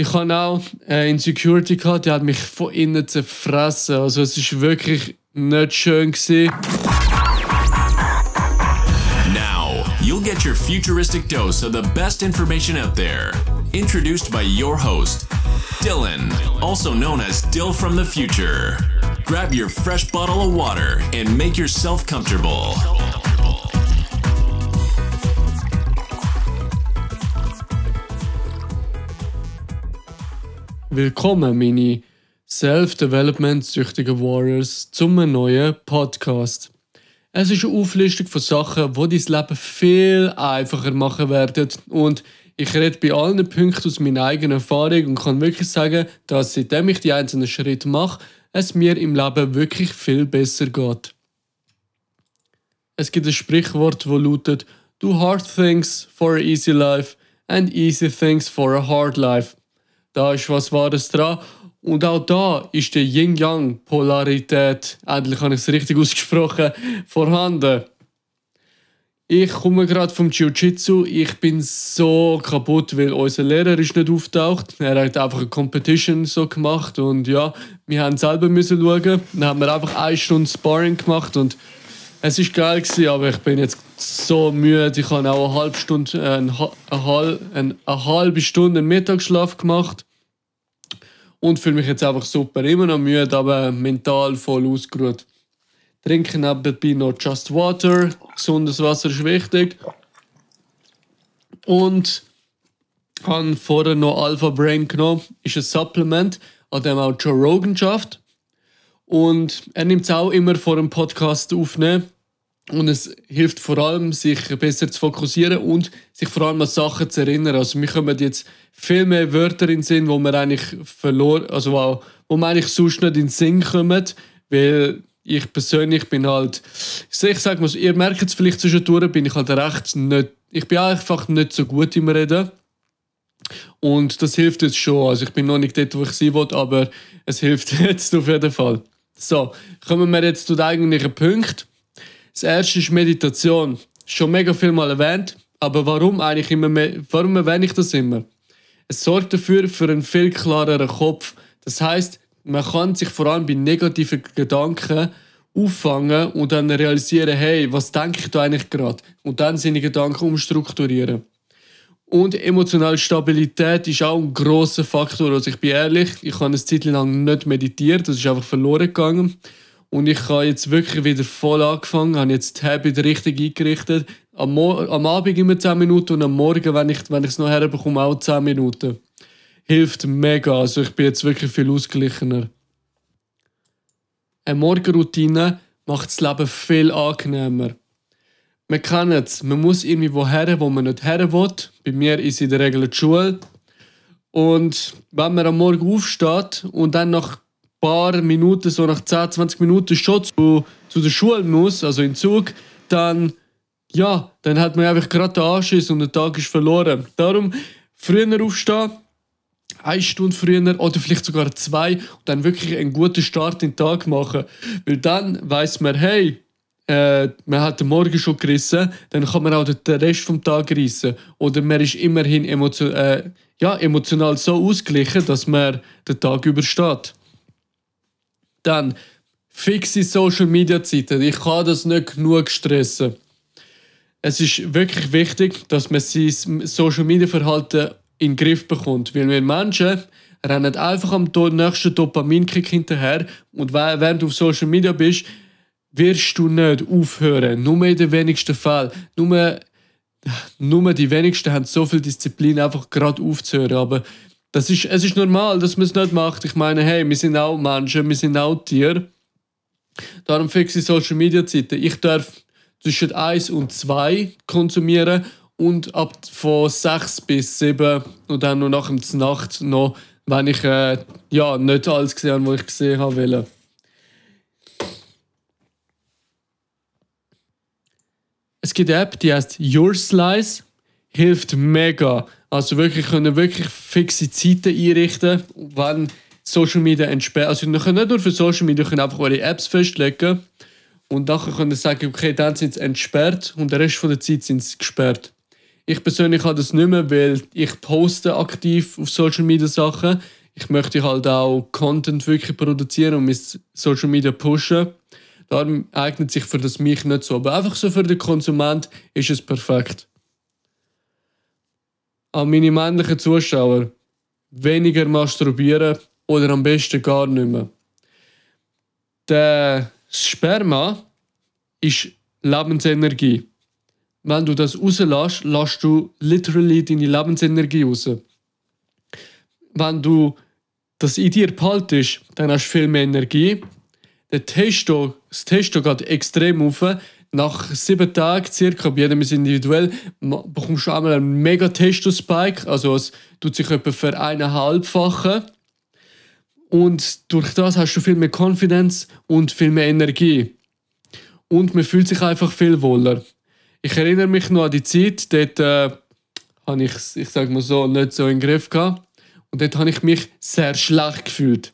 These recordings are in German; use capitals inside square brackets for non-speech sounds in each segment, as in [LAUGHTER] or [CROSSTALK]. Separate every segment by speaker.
Speaker 1: Ich habe auch Insecurity gehabt, hat mich von innen zerfressen. Also es ist wirklich nicht schön gewesen.
Speaker 2: Now, you'll get your futuristic dose of the best information out there. Introduced by your host, Dylan, also known as Dill from the Future. Grab your fresh bottle of water and make yourself comfortable.
Speaker 1: Willkommen, meine Self-Development-süchtigen Warriors, zum neuen Podcast. Es ist eine Auflistung von Sachen, die dein Leben viel einfacher machen werden. Und ich rede bei allen Punkten aus meiner eigenen Erfahrung und kann wirklich sagen, dass seitdem ich die einzelnen Schritte mache, es mir im Leben wirklich viel besser geht. Es gibt ein Sprichwort, das lautet: Do hard things for a easy life and easy things for a hard life. Da ist was Wahres dran. Und auch da ist die Yin-Yang-Polarität, endlich habe ich es richtig ausgesprochen, vorhanden. Ich komme gerade vom Jiu-Jitsu. Ich bin so kaputt, weil unser Lehrer ist nicht auftaucht. Er hat einfach eine Competition so gemacht und ja, wir haben selber müssen schauen. Dann haben wir einfach eine Stunde Sparring gemacht und es ist geil gewesen, aber ich bin jetzt so müde. Ich habe auch eine halbe Stunde, äh, eine, eine, eine, eine halbe Stunde Mittagsschlaf gemacht und fühle mich jetzt einfach super. Immer noch müde, aber mental voll ausgeruht. Trinken nebenbei noch Just Water. Gesundes Wasser ist wichtig. Und habe vorher noch Alpha Brain genommen. Ist ein Supplement, an dem auch Joe Rogan schafft. Und er nimmt es auch immer vor dem Podcast aufnehmen. Und es hilft vor allem, sich besser zu fokussieren und sich vor allem an Sachen zu erinnern. Also, wir kommen jetzt viel mehr Wörter in den Sinn, wo wir eigentlich verloren, also wo, wir eigentlich sonst nicht in den Sinn kommen, weil ich persönlich bin halt, ich sag mal, ihr merkt es vielleicht zwischendurch, bin ich halt recht nicht, ich bin einfach nicht so gut im Reden. Und das hilft jetzt schon. Also ich bin noch nicht dort, wo ich sein will, aber es hilft [LAUGHS] jetzt auf jeden Fall. So, kommen wir jetzt zu den eigentlichen Punkten. Das erste ist Meditation. Schon mega viel mal erwähnt, aber warum eigentlich immer mehr, warum erwähne ich das immer? Es sorgt dafür für einen viel klareren Kopf. Das heißt, man kann sich vor allem bei negativen Gedanken auffangen und dann realisieren, hey, was denke ich da eigentlich gerade? Und dann seine Gedanken umstrukturieren. Und emotionale Stabilität ist auch ein großer Faktor. Also ich bin ehrlich, ich habe eine Zeit lang nicht meditiert, das ist einfach verloren gegangen. Und ich habe jetzt wirklich wieder voll angefangen, habe jetzt die Habit richtig eingerichtet. Am, am Abend immer 10 Minuten und am Morgen, wenn ich es wenn noch herbekomme, auch 10 Minuten. Hilft mega, also ich bin jetzt wirklich viel ausgeglichener. Eine Morgenroutine macht das Leben viel angenehmer. Man kann es, man muss irgendwie woher, wo man nicht her will. Bei mir ist in der Regel die Schule. Und wenn man am Morgen aufsteht und dann nach paar Minuten, so nach 10, 20 Minuten schon zu, zu der Schule muss, also in Zug, dann, ja, dann hat man einfach gerade den Anschiss und der Tag ist verloren. Darum früher aufstehen, eine Stunde früher oder vielleicht sogar zwei und dann wirklich einen guten Start in den Tag machen. Weil dann weiß man, hey, äh, man hat den Morgen schon gerissen, dann kann man auch den Rest vom Tag rissen. Oder man ist immerhin emotion äh, ja, emotional so ausgeglichen, dass man den Tag übersteht. Dann fixe Social Media Zeiten. Ich kann das nicht genug stressen. Es ist wirklich wichtig, dass man sein Social Media Verhalten in den Griff bekommt. Weil wir Menschen rennen einfach am nächsten Dopaminkick hinterher und während du auf Social Media bist, wirst du nicht aufhören. Nur in den wenigsten Fällen. Nur, nur die wenigsten haben so viel Disziplin, einfach gerade aufzuhören. Aber das ist, es ist normal, dass man es nicht macht. Ich meine, hey, wir sind auch Menschen, wir sind auch Tiere. Darum fixe Social Media Zeiten. Ich darf zwischen 1 und 2 konsumieren und ab von 6 bis 7 und dann noch nach der Nacht noch, wenn ich äh, ja, nicht alles gesehen habe, was ich gesehen habe. Wollte. Es gibt eine App, die heißt Your Slice. Hilft mega. Also wirklich können wirklich fixe Zeiten einrichten, wenn Social Media entsperrt. Also ihr könnt nicht nur für Social Media, ihr könnt einfach eure Apps festlegen und nachher könnt ihr sagen, okay, dann sind sie entsperrt und der Rest von der Zeit sind sie gesperrt. Ich persönlich habe das nicht mehr, weil ich poste aktiv auf Social Media Sachen. Ich möchte halt auch Content wirklich produzieren und mit Social Media pushen. Darum eignet sich für das mich nicht so. Aber einfach so für den Konsument ist es perfekt. An meine männlichen Zuschauer weniger masturbieren oder am besten gar nicht mehr. Der Sperma ist Lebensenergie. Wenn du das rauslässt, lässt du literally deine Lebensenergie raus. Wenn du das in dir behaltest, dann hast du viel mehr Energie. Der Testo, das Testo geht extrem auf. Nach sieben Tagen circa, bei jedem ist individuell, bekommst du einmal einen mega Testo-Spike. Also es tut sich etwa für eineinhalbfache. Und durch das hast du viel mehr Confidence und viel mehr Energie. Und man fühlt sich einfach viel wohler. Ich erinnere mich noch an die Zeit, dort äh, habe ich ich sage mal so, nicht so in den Griff gehabt. Und dort habe ich mich sehr schlecht gefühlt.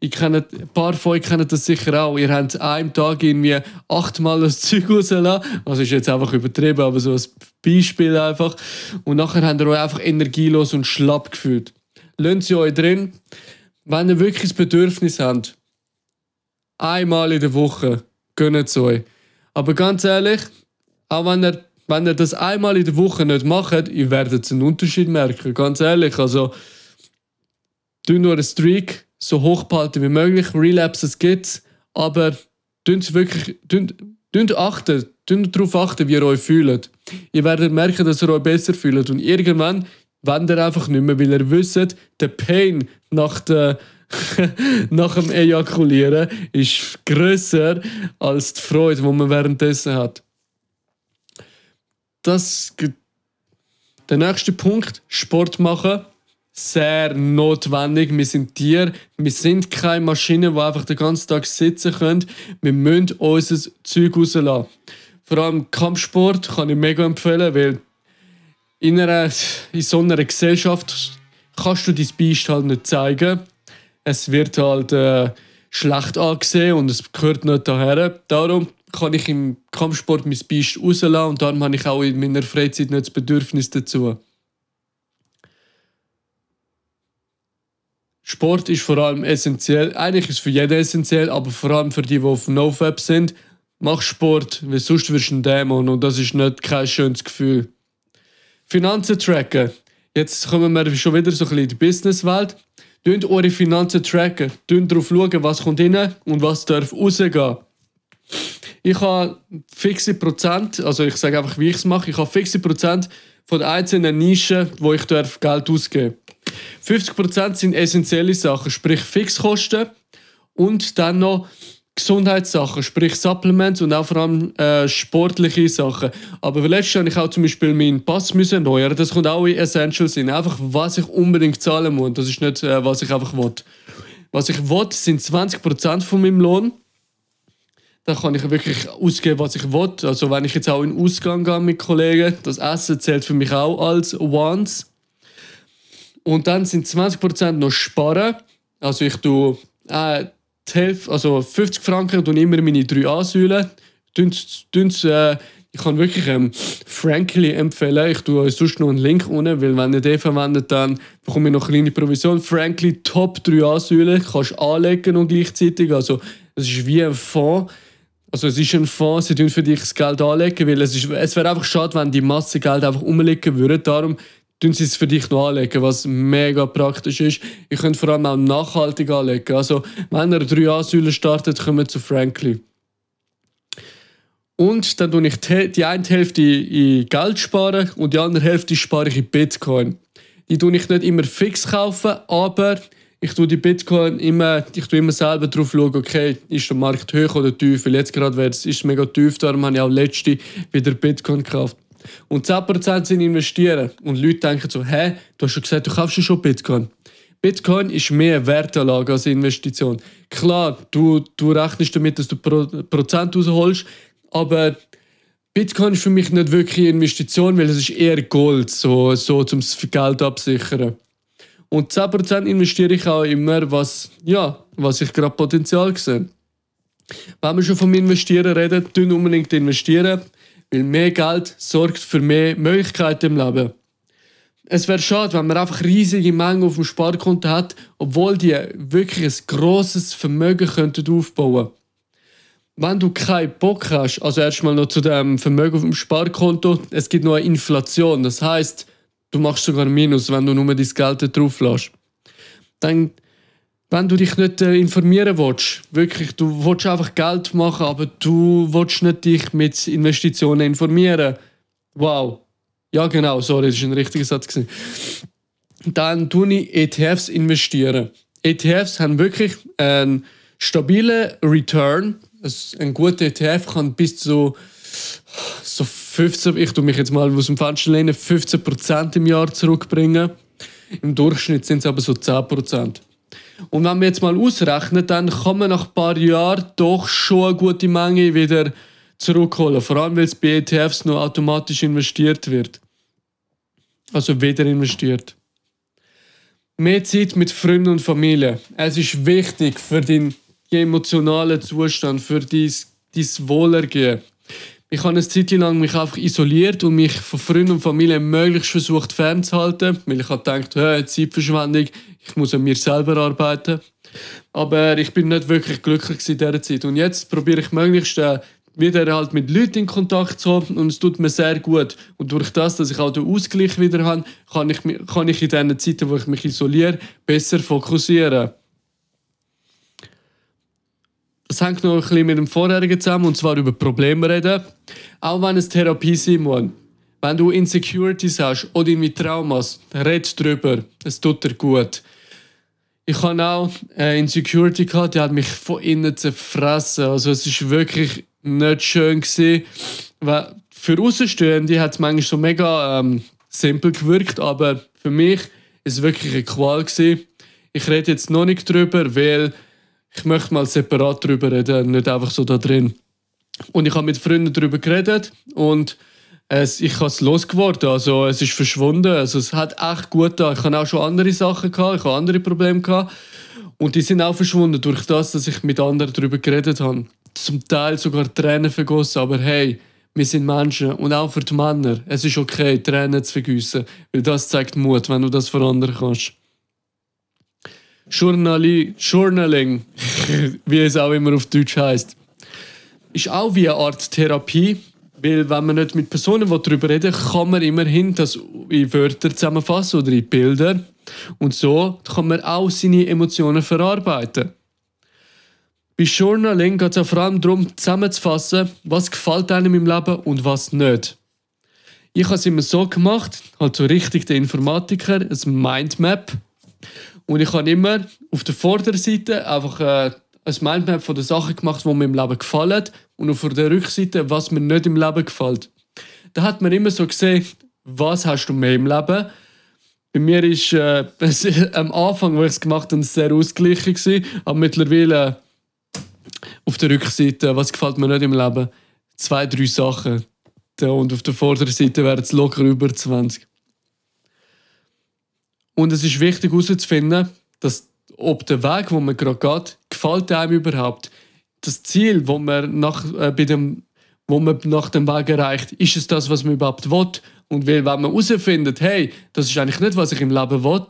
Speaker 1: Ich kenne, ein paar von euch kennen das sicher auch. Ihr habt an einem Tag irgendwie achtmal das Zeug rausgelassen. Also ist jetzt einfach übertrieben, aber so ein Beispiel einfach. Und nachher habt ihr euch einfach energielos und schlapp gefühlt. Lasst sie euch drin. Wenn ihr wirklich das Bedürfnis habt, einmal in der Woche, gönnt es euch. Aber ganz ehrlich, auch wenn ihr, wenn ihr das einmal in der Woche nicht macht, ihr werdet einen Unterschied merken. Ganz ehrlich, also tun nur einen Streak so hoch behalten wie möglich. Relapses aber tun wirklich, tun, tun achten, darauf achten, wie ihr euch fühlt. Ihr werdet merken, dass ihr euch besser fühlt und irgendwann wendet ihr einfach nicht mehr, weil ihr wisst, der Pain nach der [LAUGHS] nach dem Ejakulieren ist größer als die Freude, die man währenddessen hat. Das der nächste Punkt: Sport machen sehr notwendig. Wir sind Tiere, wir sind keine Maschinen, die einfach den ganzen Tag sitzen können. Wir müssen unser Zeug rauslassen. Vor allem Kampfsport kann ich mega empfehlen, weil in, einer, in so einer Gesellschaft kannst du dein Biest halt nicht zeigen. Es wird halt äh, schlecht angesehen und es gehört nicht daher. Darum kann ich im Kampfsport mein Biest rauslassen und darum habe ich auch in meiner Freizeit nicht das Bedürfnis dazu. Sport ist vor allem essentiell. Eigentlich ist es für jeden essentiell, aber vor allem für die, die auf NoFap sind. Mach Sport, weil sonst wirst du ein Dämon und das ist nicht kein schönes Gefühl. Finanzen tracken. Jetzt kommen wir schon wieder so ein bisschen in die Businesswelt. Tönt eure Finanzen tracken. Tönt darauf schauen, was kommt rein und was darf rausgehen. Ich habe fixe Prozent, also ich sage einfach, wie ich es mache. Ich habe fixe Prozent von einzelnen Nischen, wo ich darf Geld ausgeben darf. 50% sind essentielle Sachen, sprich Fixkosten und dann noch Gesundheitssachen, sprich Supplements und auch vor allem äh, sportliche Sachen. Aber letztes Jahr habe ich auch zum Beispiel meinen Pass müssen erneuern. Das kommt auch in Essentials in. Einfach, was ich unbedingt zahlen muss. Das ist nicht, äh, was ich einfach will. Was ich will, sind 20% von meinem Lohn. Da kann ich wirklich ausgeben, was ich will. Also wenn ich jetzt auch in den Ausgang gehe mit Kollegen, das Essen zählt für mich auch als Once. Und dann sind 20% noch sparen. Also ich tue äh, die Hälfte, also 50 Franken und immer meine drei Ansäulen. Äh, ich kann wirklich ähm, Frankly empfehlen. Ich tue euch sonst noch einen Link unten, weil wenn ihr den verwendet, dann bekomme ich noch eine kleine Provision. Frankly Top 3 Ansäulen kannst anlegen und gleichzeitig. Also es ist wie ein Fonds. Also es ist ein Fonds, sie tun für dich das Geld anlegen, weil es, es wäre einfach schade, wenn die Masse Geld einfach umlegen würde. Darum tun sie es für dich noch anlegen, was mega praktisch ist. Ihr könnt vor allem auch nachhaltig anlegen. Also, wenn ihr drei Ansäulen startet, kommt zu Frankly. Und dann tue ich die eine Hälfte in Geld sparen und die andere Hälfte spare ich in Bitcoin. Die tue ich nicht immer fix kaufen, aber ich tue die Bitcoin immer, ich tue immer selber drauf schauen, okay, ist der Markt hoch oder tief? Weil jetzt gerade ist es mega tief, darum habe ich auch letzte wieder Bitcoin gekauft. Und 10% sind investieren. Und Leute denken so, hä, du hast schon gesagt, du kaufst schon Bitcoin. Bitcoin ist mehr Wertanlage als Investition. Klar, du, du rechnest damit, dass du Pro Prozent rausholst, aber Bitcoin ist für mich nicht wirklich eine Investition, weil es ist eher Gold, so, so zum Geld absichern. Und 10% investiere ich auch immer, was, ja, was ich gerade Potenzial sehe. Wenn wir schon vom Investieren reden, tun unbedingt investieren Weil mehr Geld sorgt für mehr Möglichkeiten im Leben. Es wäre schade, wenn man einfach riesige Mengen auf dem Sparkonto hat, obwohl die wirklich ein grosses Vermögen könnten aufbauen Wenn du keinen Bock hast, also erstmal noch zu dem Vermögen auf dem Sparkonto, es gibt noch eine Inflation. Das heißt, du machst sogar Minus, wenn du nur dein Geld drauf lässt. Dann wenn du dich nicht äh, informieren willst, wirklich, du willst einfach Geld machen, aber du willst nicht dich mit Investitionen informieren. Wow. Ja, genau, sorry, das war ein richtiger Satz. Gewesen. Dann tue ich ETFs investieren. ETFs haben wirklich einen stabilen Return. Ein guter ETF kann bis zu so 15, ich tue mich jetzt mal aus dem Fenster lehnen, 15% im Jahr zurückbringen. Im Durchschnitt sind es aber so 10%. Und wenn wir jetzt mal ausrechnen, dann kann man nach ein paar Jahren doch schon eine gute Menge wieder zurückholen. Vor allem, weil es bei ETFs nur automatisch investiert wird. Also wieder investiert. Mehr Zeit mit Freunden und Familie. Es ist wichtig für deinen emotionalen Zustand, für dein, dein Wohlergehen. Ich habe eine Zeit lang mich einfach isoliert und mich von Freunden und Familie möglichst versucht fernzuhalten, weil ich habe gedacht, hey, Zeitverschwendung, ich muss an mir selber arbeiten. Aber ich bin nicht wirklich glücklich in dieser Zeit. Und jetzt probiere ich möglichst äh, wieder halt mit Leuten in Kontakt zu haben und es tut mir sehr gut. Und durch das, dass ich auch den Ausgleich wieder habe, kann ich, kann ich in diesen Zeiten, wo ich mich isoliere, besser fokussieren. Das hängt noch ein bisschen mit dem vorherigen zusammen, und zwar über Probleme reden. Auch wenn es Therapie sein muss. Wenn du Insecurities hast oder irgendwie Traumas, red drüber. Es tut dir gut. Ich habe auch eine Insecurity gehabt, die hat mich von innen zerfressen. Also es ist wirklich nicht schön gewesen. Weil für Außenstehende hat es manchmal so mega ähm, simpel gewirkt, aber für mich ist es wirklich eine Qual gewesen. Ich rede jetzt noch nicht drüber, weil ich möchte mal separat drüber reden, nicht einfach so da drin. Und ich habe mit Freunden darüber geredet und es, ich habe es losgeworden. Also es ist verschwunden. Also es hat echt gut da. Ich habe auch schon andere Sachen gehabt, ich habe andere Probleme gehabt. Und die sind auch verschwunden durch das, dass ich mit anderen darüber geredet habe. Zum Teil sogar Tränen vergossen, aber hey, wir sind Menschen und auch für die Männer. Es ist okay, Tränen zu vergüssen, weil das zeigt Mut, wenn du das für andere kannst. Journali Journaling, [LAUGHS] wie es auch immer auf Deutsch heißt, ist auch wie eine Art Therapie, weil wenn man nicht mit Personen darüber reden kann man immerhin das in Wörter zusammenfassen oder in Bilder. Und so kann man auch seine Emotionen verarbeiten. Bei Journaling geht es auch vor allem darum, zusammenzufassen, was gefällt einem im Leben und was nicht. Ich habe es immer so gemacht, halt so richtig der Informatiker, ein Mindmap. Und ich habe immer auf der Vorderseite einfach äh, ein Mindmap von den Sachen gemacht, die mir im Leben gefallen und auf der Rückseite, was mir nicht im Leben gefällt. Da hat man immer so gesehen, was hast du mehr im Leben? Bei mir ist äh, [LAUGHS] am Anfang, wo ich es gemacht habe, sehr ausgeglichen gewesen, aber mittlerweile auf der Rückseite, was gefällt mir nicht im Leben? Zwei, drei Sachen. Und auf der Vorderseite wären es locker über 20. Und es ist wichtig herauszufinden, dass ob der Weg, wo man gerade geht, gefällt einem überhaupt. Das Ziel, wo man nach, äh, bei dem, wo man nach dem Weg erreicht, ist es das, was man überhaupt will? Und wenn man herausfindet, hey, das ist eigentlich nicht, was ich im Leben will,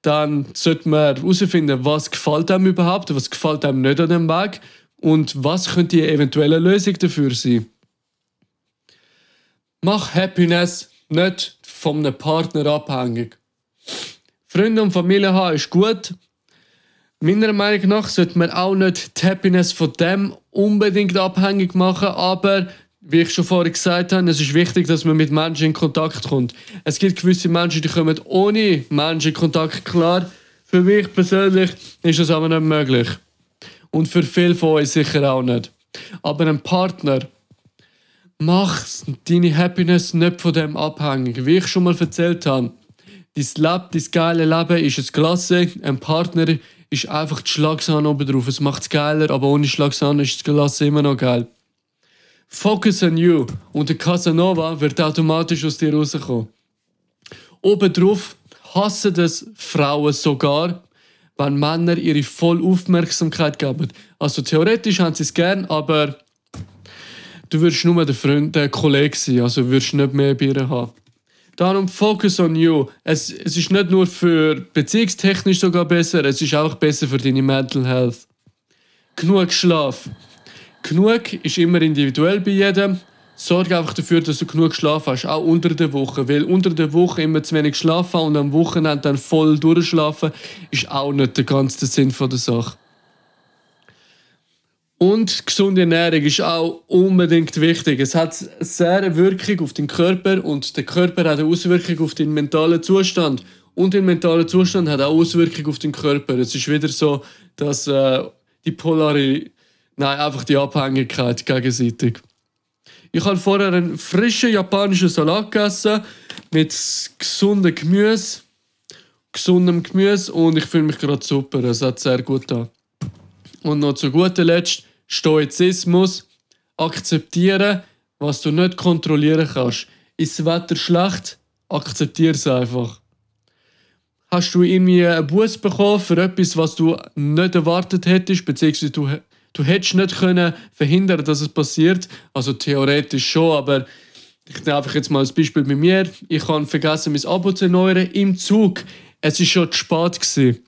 Speaker 1: dann sollte man herausfinden, was gefällt einem überhaupt, was gefällt einem nicht an dem Weg und was könnte die eventuelle Lösung dafür sein. Mach Happiness nicht von einem Partner abhängig. Freunde und Familie haben ist gut. Meiner Meinung nach sollte man auch nicht die Happiness von dem unbedingt abhängig machen, aber wie ich schon vorher gesagt habe, es ist wichtig, dass man mit Menschen in Kontakt kommt. Es gibt gewisse Menschen, die kommen ohne Menschen in Kontakt klar. Für mich persönlich ist das aber nicht möglich. Und für viele von uns sicher auch nicht. Aber ein Partner, mach deine Happiness nicht von dem abhängig. Wie ich schon mal erzählt habe, dein Leben, dein geile Leben ist es klasse. Ein Partner ist einfach die Schlagsahne oben drauf. Es macht es geiler, aber ohne Schlagsahne ist das Gelasse immer noch geil. Focus on you und der Casanova wird automatisch aus dir rauskommen. Obendrauf hassen das Frauen sogar, wenn Männer ihre volle Aufmerksamkeit geben. Also theoretisch haben sie es gern, aber du wirst nur der Freund, der Kollege sein, also wirst nicht mehr bei ihr haben. Darum focus on you. Es, es ist nicht nur für beziehungstechnisch sogar besser, es ist auch besser für deine Mental Health. Genug Schlaf. Genug ist immer individuell bei jedem. Sorge einfach dafür, dass du genug Schlaf hast, auch unter der Woche. Weil unter der Woche immer zu wenig schlafen und am Wochenende dann voll durchschlafen, ist auch nicht der ganze Sinn der Sache. Und gesunde Ernährung ist auch unbedingt wichtig. Es hat eine sehr Wirkung auf den Körper und der Körper hat eine Auswirkung auf den mentalen Zustand. Und der mentale Zustand hat auch Auswirkungen auf den Körper. Es ist wieder so, dass äh, die Polari, nein, einfach die Abhängigkeit gegenseitig. Ich habe vorher einen frischen japanischen Salat gegessen mit gesundem Gemüse, gesundem Gemüse und ich fühle mich gerade super. Es hat sehr gut an. Und noch zu guter Letzt Stoizismus, akzeptieren, was du nicht kontrollieren kannst. Ist das Wetter schlecht? Akzeptiere es einfach. Hast du irgendwie einen Bus bekommen für etwas, was du nicht erwartet hättest, beziehungsweise du, du hättest nicht können verhindern, dass es passiert? Also theoretisch schon, aber ich nehme einfach jetzt mal als Beispiel bei mir. Ich habe vergessen, mein Abo zu erneuern im Zug. Es war schon zu spät. Gewesen.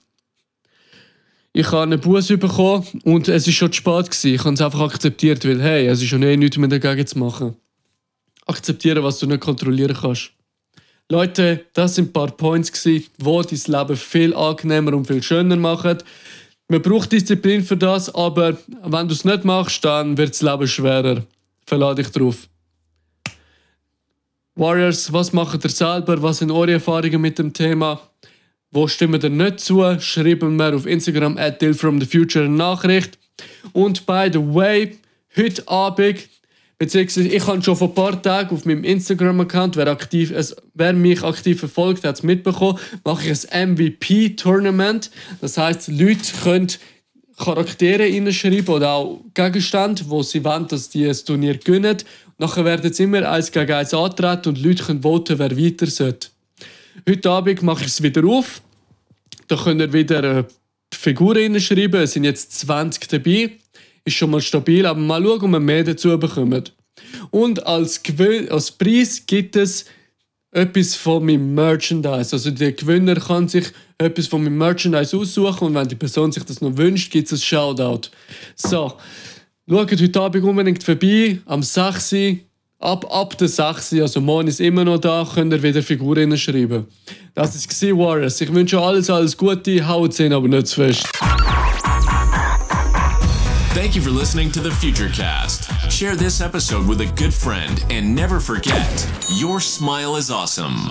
Speaker 1: Ich habe einen Bus bekommen und es war schon zu spät. Gewesen. Ich habe es einfach akzeptiert, weil hey, es ist schon eh nichts mehr dagegen zu machen. Akzeptieren, was du nicht kontrollieren kannst. Leute, das sind ein paar Points, die dein Leben viel angenehmer und viel schöner machen. Man braucht Disziplin für das, aber wenn du es nicht machst, dann wird das Leben schwerer. Verlade dich drauf. Warriors, was macht ihr selber? Was sind eure Erfahrungen mit dem Thema? Wo stimmen ihr nicht zu? Schreiben mir auf Instagram at Future Nachricht. Und by the way, heute Abend, beziehungsweise ich habe schon vor ein paar Tagen auf meinem Instagram-Account, wer, wer mich aktiv verfolgt, hat es mitbekommen, mache ich ein MVP-Tournament. Das heißt, Leute können Charaktere hineinschreiben oder auch Gegenstände, wo sie wollen, dass die das Turnier gewinnen. Nachher werden sie immer eins gegen eins antreten und Leute können voten, wer weiter sollte. Heute Abend mache ich es wieder auf. Da könnt ihr wieder äh, Figuren schreiben. Es sind jetzt 20 dabei. Ist schon mal stabil, aber mal schauen, ob wir mehr dazu bekommen. Und als, Gewin als Preis gibt es etwas von meinem Merchandise. Also der Gewinner kann sich etwas von meinem Merchandise aussuchen und wenn die Person sich das noch wünscht, gibt es ein Shoutout. So, schaut heute Abend unbedingt vorbei, am 6 ab, ab der 6, also morgen ist immer noch da, könnt ihr wieder Figuren schreiben. Das war Warriors. Ich wünsche alles, alles Gute, haut hin, aber nicht zu fest.
Speaker 2: Thank you for listening to the Futurecast. Share this episode with a good friend and never forget, your smile is awesome.